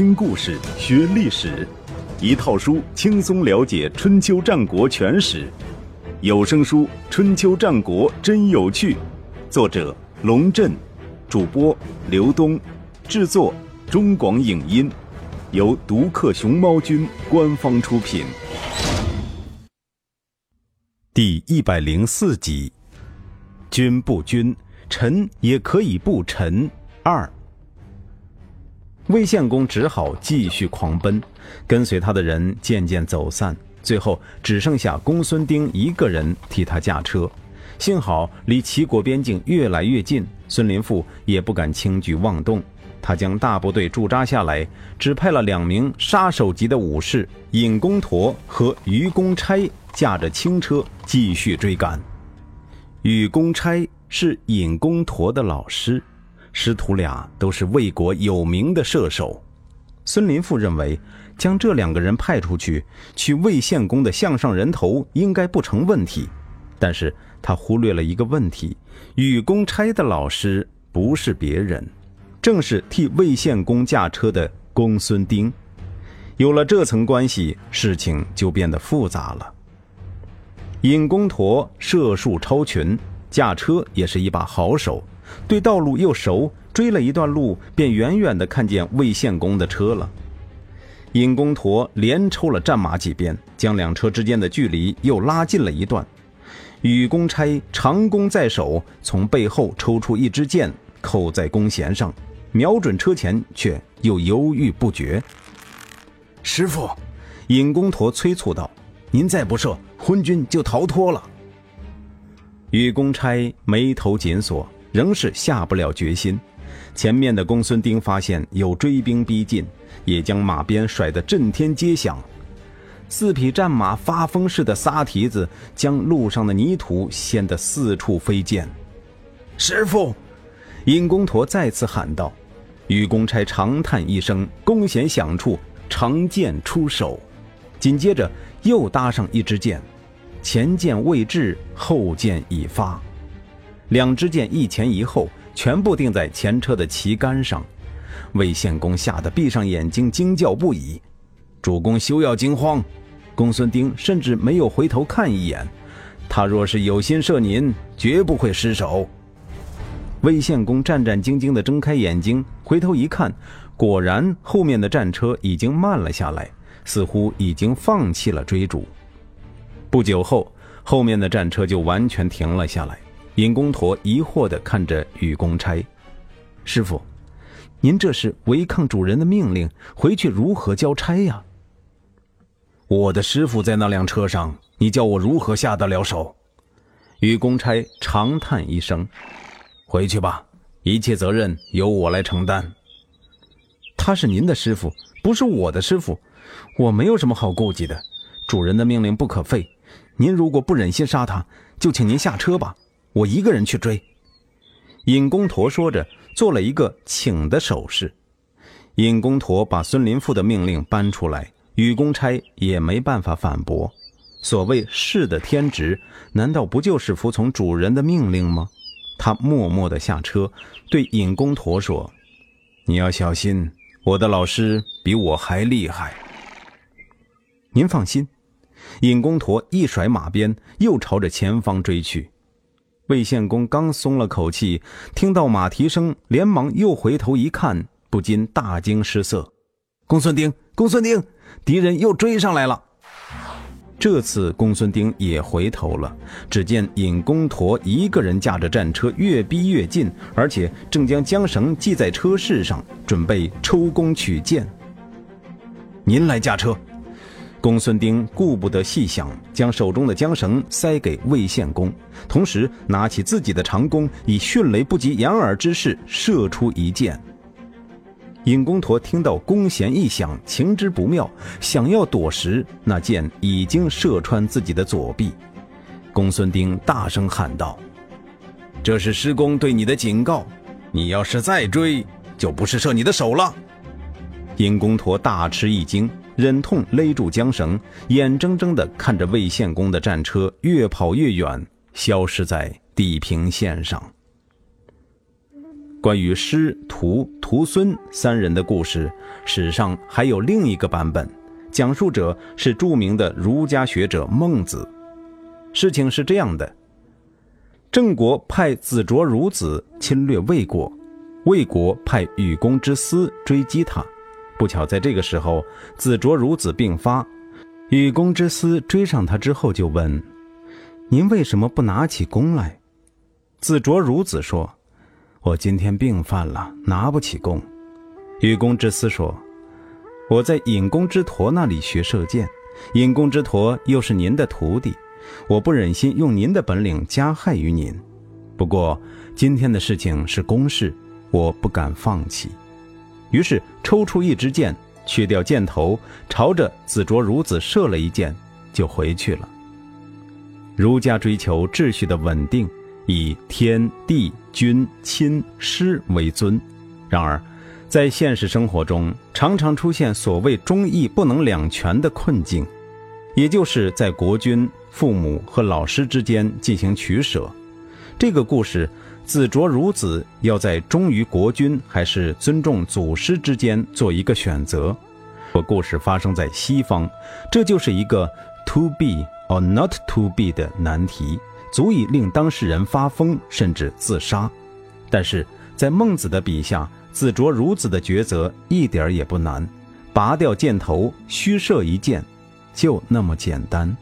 听故事学历史，一套书轻松了解春秋战国全史。有声书《春秋战国真有趣》，作者龙震，主播刘东，制作中广影音，由独克熊猫君官方出品。第一百零四集，君不君，臣也可以不臣。二。魏献公只好继续狂奔，跟随他的人渐渐走散，最后只剩下公孙丁一个人替他驾车。幸好离齐国边境越来越近，孙林父也不敢轻举妄动。他将大部队驻扎下来，只派了两名杀手级的武士尹公陀和于公差驾着轻车继续追赶。于公差是尹公陀的老师。师徒俩都是魏国有名的射手，孙林父认为将这两个人派出去取魏献公的项上人头应该不成问题，但是他忽略了一个问题：禹公差的老师不是别人，正是替魏献公驾车的公孙丁。有了这层关系，事情就变得复杂了。尹公陀射术超群，驾车也是一把好手。对道路又熟，追了一段路，便远远的看见魏献公的车了。尹公陀连抽了战马几鞭，将两车之间的距离又拉近了一段。禹公差长弓在手，从背后抽出一支箭，扣在弓弦上，瞄准车前，却又犹豫不决。师傅，尹公陀催促道：“您再不射，昏君就逃脱了。”禹公差眉头紧锁。仍是下不了决心。前面的公孙丁发现有追兵逼近，也将马鞭甩得震天街响。四匹战马发疯似的撒蹄子，将路上的泥土掀得四处飞溅。师傅，尹公陀再次喊道。于公差长叹一声，弓弦响处，长剑出手，紧接着又搭上一支箭，前箭未至，后箭已发。两支箭一前一后，全部定在前车的旗杆上。魏献公吓得闭上眼睛，惊叫不已。主公休要惊慌。公孙丁甚至没有回头看一眼。他若是有心射您，绝不会失手。魏献公战战兢兢地睁开眼睛，回头一看，果然后面的战车已经慢了下来，似乎已经放弃了追逐。不久后，后面的战车就完全停了下来。尹公陀疑惑地看着禹公差：“师傅，您这是违抗主人的命令，回去如何交差呀？”“我的师傅在那辆车上，你叫我如何下得了手？”禹公差长叹一声：“回去吧，一切责任由我来承担。”“他是您的师傅，不是我的师傅，我没有什么好顾忌的。主人的命令不可废。您如果不忍心杀他，就请您下车吧。”我一个人去追。尹公陀说着，做了一个请的手势。尹公陀把孙林父的命令搬出来，禹公差也没办法反驳。所谓士的天职，难道不就是服从主人的命令吗？他默默地下车，对尹公陀说：“你要小心，我的老师比我还厉害。”您放心。尹公陀一甩马鞭，又朝着前方追去。魏献公刚松了口气，听到马蹄声，连忙又回头一看，不禁大惊失色。公孙丁，公孙丁，敌人又追上来了。这次公孙丁也回头了，只见尹公陀一个人驾着战车越逼越近，而且正将缰绳系在车饰上，准备抽弓取箭。您来驾车。公孙丁顾不得细想，将手中的缰绳塞给魏献公，同时拿起自己的长弓，以迅雷不及掩耳之势射出一箭。尹公陀听到弓弦一响，情知不妙，想要躲时，那箭已经射穿自己的左臂。公孙丁大声喊道：“这是师公对你的警告，你要是再追，就不是射你的手了。”尹公陀大吃一惊。忍痛勒住缰绳，眼睁睁地看着魏献公的战车越跑越远，消失在地平线上。关于师徒徒孙三人的故事，史上还有另一个版本，讲述者是著名的儒家学者孟子。事情是这样的：郑国派子卓孺子侵略魏国，魏国派禹公之私追击他。不巧在这个时候，子卓孺子病发，禹公之私追上他之后就问：“您为什么不拿起弓来？”子卓孺子说。我今天病犯了，拿不起弓。禹公之私说：“我在尹公之陀那里学射箭，尹公之陀又是您的徒弟，我不忍心用您的本领加害于您。不过今天的事情是公事，我不敢放弃。”于是抽出一支箭，去掉箭头，朝着子卓孺子射了一箭，就回去了。儒家追求秩序的稳定。以天地君亲师为尊，然而，在现实生活中，常常出现所谓忠义不能两全的困境，也就是在国君、父母和老师之间进行取舍。这个故事，子卓孺子要在忠于国君还是尊重祖师之间做一个选择。我故事发生在西方，这就是一个 to be or not to be 的难题。足以令当事人发疯，甚至自杀。但是在孟子的笔下，子卓孺子的抉择一点也不难，拔掉箭头，虚射一箭，就那么简单。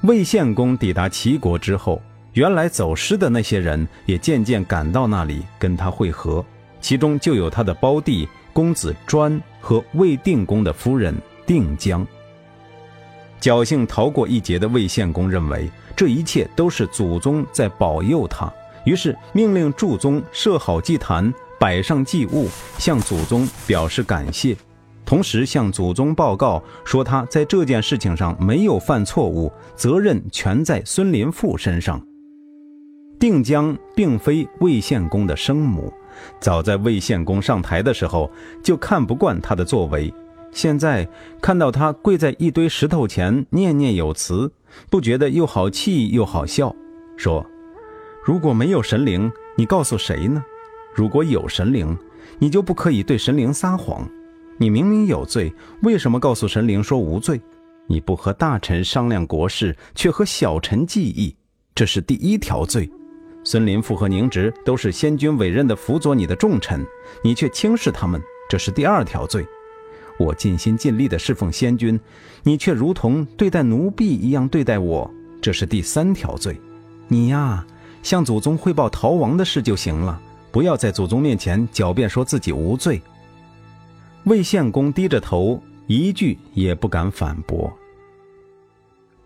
魏献公抵达齐国之后，原来走失的那些人也渐渐赶到那里跟他会合，其中就有他的胞弟公子专和魏定公的夫人定姜。侥幸逃过一劫的魏献公认为。这一切都是祖宗在保佑他，于是命令祝宗设好祭坛，摆上祭物，向祖宗表示感谢，同时向祖宗报告说他在这件事情上没有犯错误，责任全在孙林父身上。定江并非魏献公的生母，早在魏献公上台的时候就看不惯他的作为，现在看到他跪在一堆石头前念念有词。不觉得又好气又好笑，说：“如果没有神灵，你告诉谁呢？如果有神灵，你就不可以对神灵撒谎。你明明有罪，为什么告诉神灵说无罪？你不和大臣商量国事，却和小臣计议，这是第一条罪。孙林父和宁植都是先君委任的辅佐你的重臣，你却轻视他们，这是第二条罪。”我尽心尽力地侍奉先君，你却如同对待奴婢一样对待我，这是第三条罪。你呀，向祖宗汇报逃亡的事就行了，不要在祖宗面前狡辩说自己无罪。魏献公低着头，一句也不敢反驳。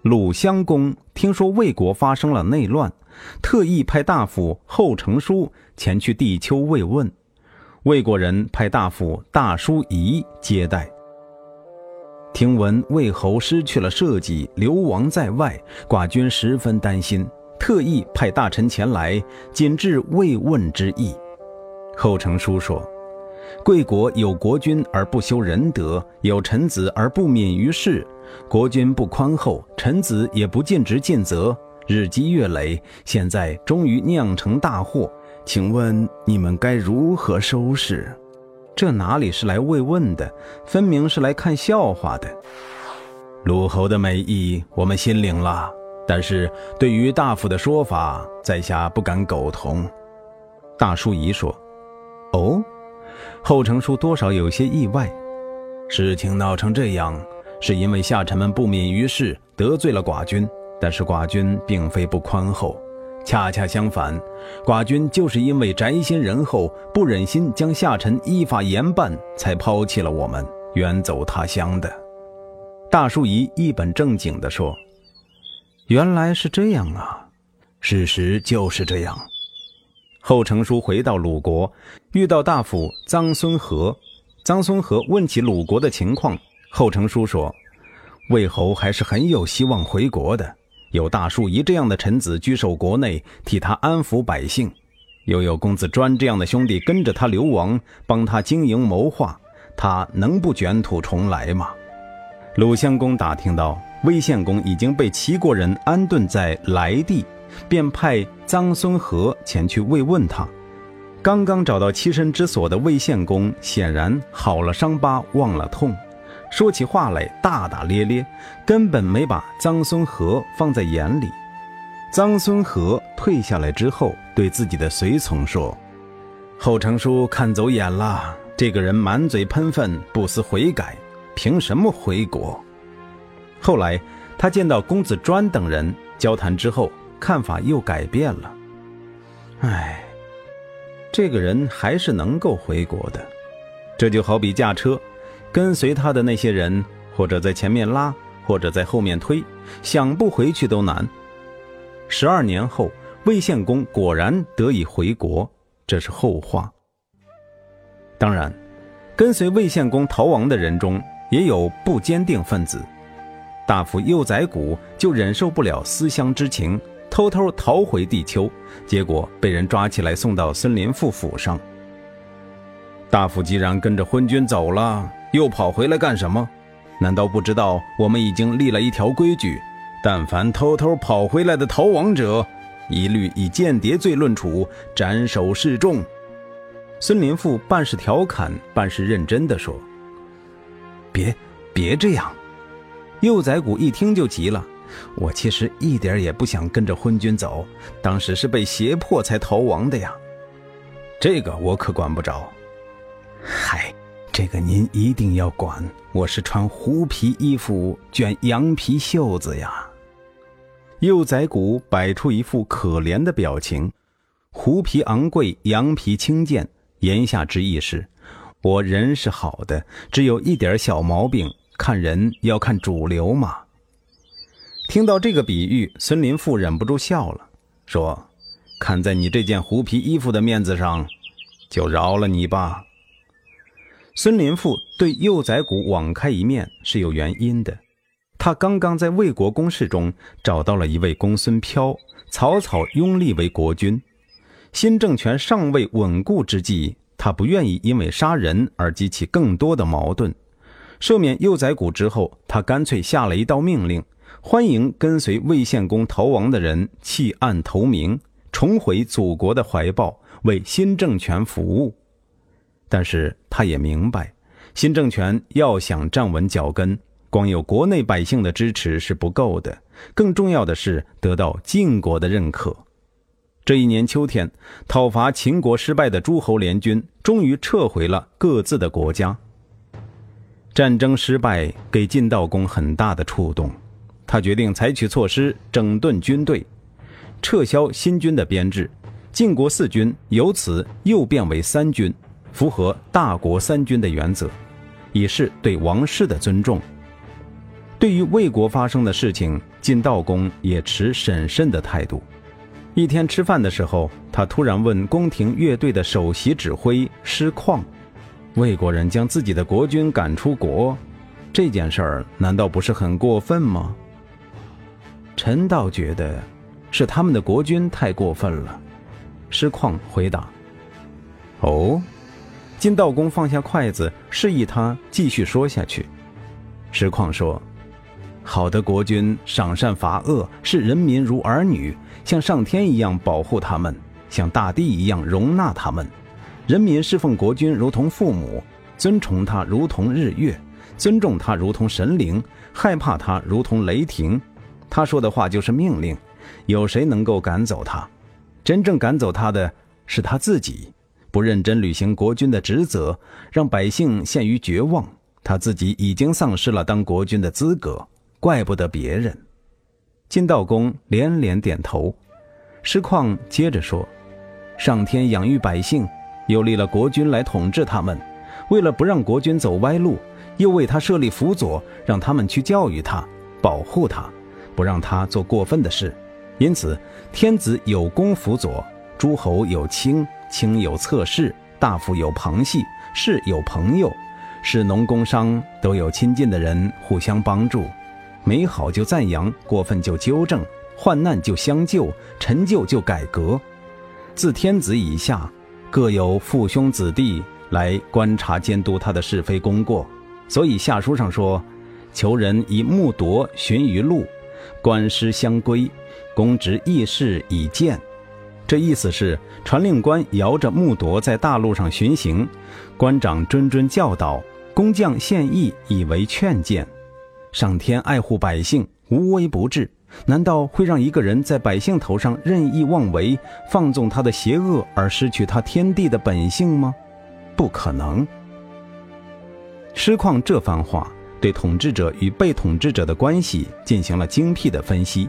鲁襄公听说魏国发生了内乱，特意派大夫后成书前去地丘慰问。魏国人派大夫大叔仪接待。听闻魏侯失去了社稷，流亡在外，寡君十分担心，特意派大臣前来，谨致慰问之意。后成书说：“贵国有国君而不修仁德，有臣子而不敏于事，国君不宽厚，臣子也不尽职尽责，日积月累，现在终于酿成大祸。”请问你们该如何收拾？这哪里是来慰问的，分明是来看笑话的。鲁侯的美意我们心领了，但是对于大夫的说法，在下不敢苟同。大叔仪说：“哦。”后成书多少有些意外。事情闹成这样，是因为下臣们不敏于事，得罪了寡君。但是寡君并非不宽厚。恰恰相反，寡君就是因为宅心仁厚，不忍心将下臣依法严办，才抛弃了我们，远走他乡的。大叔仪一本正经地说：“原来是这样啊，事实就是这样。”后成书回到鲁国，遇到大夫臧孙和。臧孙和问起鲁国的情况，后成书说：“魏侯还是很有希望回国的。”有大树仪这样的臣子居守国内，替他安抚百姓；又有公子专这样的兄弟跟着他流亡，帮他经营谋划，他能不卷土重来吗？鲁襄公打听到魏献公已经被齐国人安顿在莱地，便派臧孙和前去慰问他。刚刚找到栖身之所的魏献公显然好了伤疤忘了痛，说起话来大大咧咧，根本没把臧孙和放在眼里。臧孙和退下来之后，对自己的随从说：“后程书看走眼了，这个人满嘴喷粪，不思悔改，凭什么回国？”后来他见到公子专等人交谈之后，看法又改变了。唉，这个人还是能够回国的。这就好比驾车，跟随他的那些人，或者在前面拉，或者在后面推，想不回去都难。十二年后，魏献公果然得以回国，这是后话。当然，跟随魏献公逃亡的人中也有不坚定分子。大夫幼宰谷就忍受不了思乡之情，偷偷逃回地丘，结果被人抓起来送到森林父府上。大夫既然跟着昏君走了，又跑回来干什么？难道不知道我们已经立了一条规矩？但凡偷偷跑回来的逃亡者，一律以间谍罪论处，斩首示众。孙林父半是调侃，半是认真的说：“别，别这样。”幼崽谷一听就急了：“我其实一点也不想跟着昏君走，当时是被胁迫才逃亡的呀。这个我可管不着。嗨。”这个您一定要管，我是穿狐皮衣服卷羊皮袖子呀。幼崽谷摆出一副可怜的表情，狐皮昂贵，羊皮轻贱，言下之意是，我人是好的，只有一点小毛病，看人要看主流嘛。听到这个比喻，孙林父忍不住笑了，说：“看在你这件狐皮衣服的面子上，就饶了你吧。”孙林父对幼宰谷网开一面是有原因的，他刚刚在魏国公室中找到了一位公孙飘，草草拥立为国君。新政权尚未稳固之际，他不愿意因为杀人而激起更多的矛盾。赦免幼宰谷之后，他干脆下了一道命令：欢迎跟随魏献公逃亡的人弃暗投明，重回祖国的怀抱，为新政权服务。但是他也明白，新政权要想站稳脚跟，光有国内百姓的支持是不够的，更重要的是得到晋国的认可。这一年秋天，讨伐秦国失败的诸侯联军终于撤回了各自的国家。战争失败给晋悼公很大的触动，他决定采取措施整顿军队，撤销新军的编制，晋国四军由此又变为三军。符合大国三军的原则，以示对王室的尊重。对于魏国发生的事情，晋悼公也持审慎的态度。一天吃饭的时候，他突然问宫廷乐队的首席指挥师旷：“魏国人将自己的国君赶出国，这件事儿难道不是很过分吗？”臣倒觉得，是他们的国君太过分了。师旷回答：“哦。”金道公放下筷子，示意他继续说下去。石况说：“好的国君赏善罚恶，视人民如儿女，像上天一样保护他们，像大地一样容纳他们。人民侍奉国君如同父母，尊崇他如同日月，尊重他如同神灵，害怕他如同雷霆。他说的话就是命令，有谁能够赶走他？真正赶走他的是他自己。”不认真履行国君的职责，让百姓陷于绝望，他自己已经丧失了当国君的资格，怪不得别人。金道公连连点头。师旷接着说：“上天养育百姓，又立了国君来统治他们，为了不让国君走歪路，又为他设立辅佐，让他们去教育他、保护他，不让他做过分的事。因此，天子有功辅佐，诸侯有卿。”卿有侧室，大夫有旁系，士有朋友，士农工商都有亲近的人互相帮助，美好就赞扬，过分就纠正，患难就相救，陈旧就改革。自天子以下，各有父兄子弟来观察监督他的是非功过。所以下书上说：“求人以木铎循于路，官师相归，公职议事以见。”这意思是，传令官摇着木铎在大路上巡行，官长谆谆教导，工匠献艺以为劝谏。上天爱护百姓，无微不至，难道会让一个人在百姓头上任意妄为，放纵他的邪恶而失去他天地的本性吗？不可能。师旷这番话对统治者与被统治者的关系进行了精辟的分析，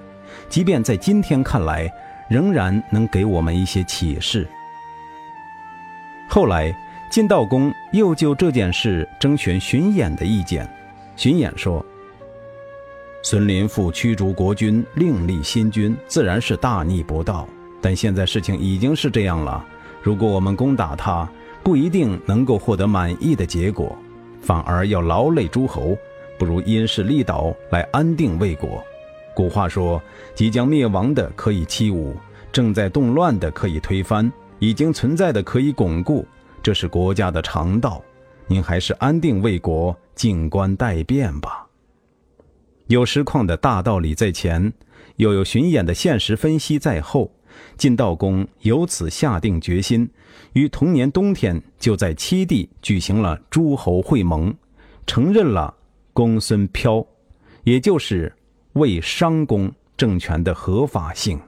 即便在今天看来，仍然能给我们一些启示。后来，晋悼公又就这件事征询荀偃的意见，荀偃说。孙林父驱逐国君，另立新君，自然是大逆不道。但现在事情已经是这样了，如果我们攻打他，不一定能够获得满意的结果，反而要劳累诸侯，不如因势利导来安定魏国。古话说：“即将灭亡的可以欺侮，正在动乱的可以推翻，已经存在的可以巩固，这是国家的常道。您还是安定魏国，静观待变吧。”有实况的大道理在前，又有巡演的现实分析在后，晋悼公由此下定决心，于同年冬天就在七地举行了诸侯会盟，承认了公孙飘，也就是为商公政权的合法性。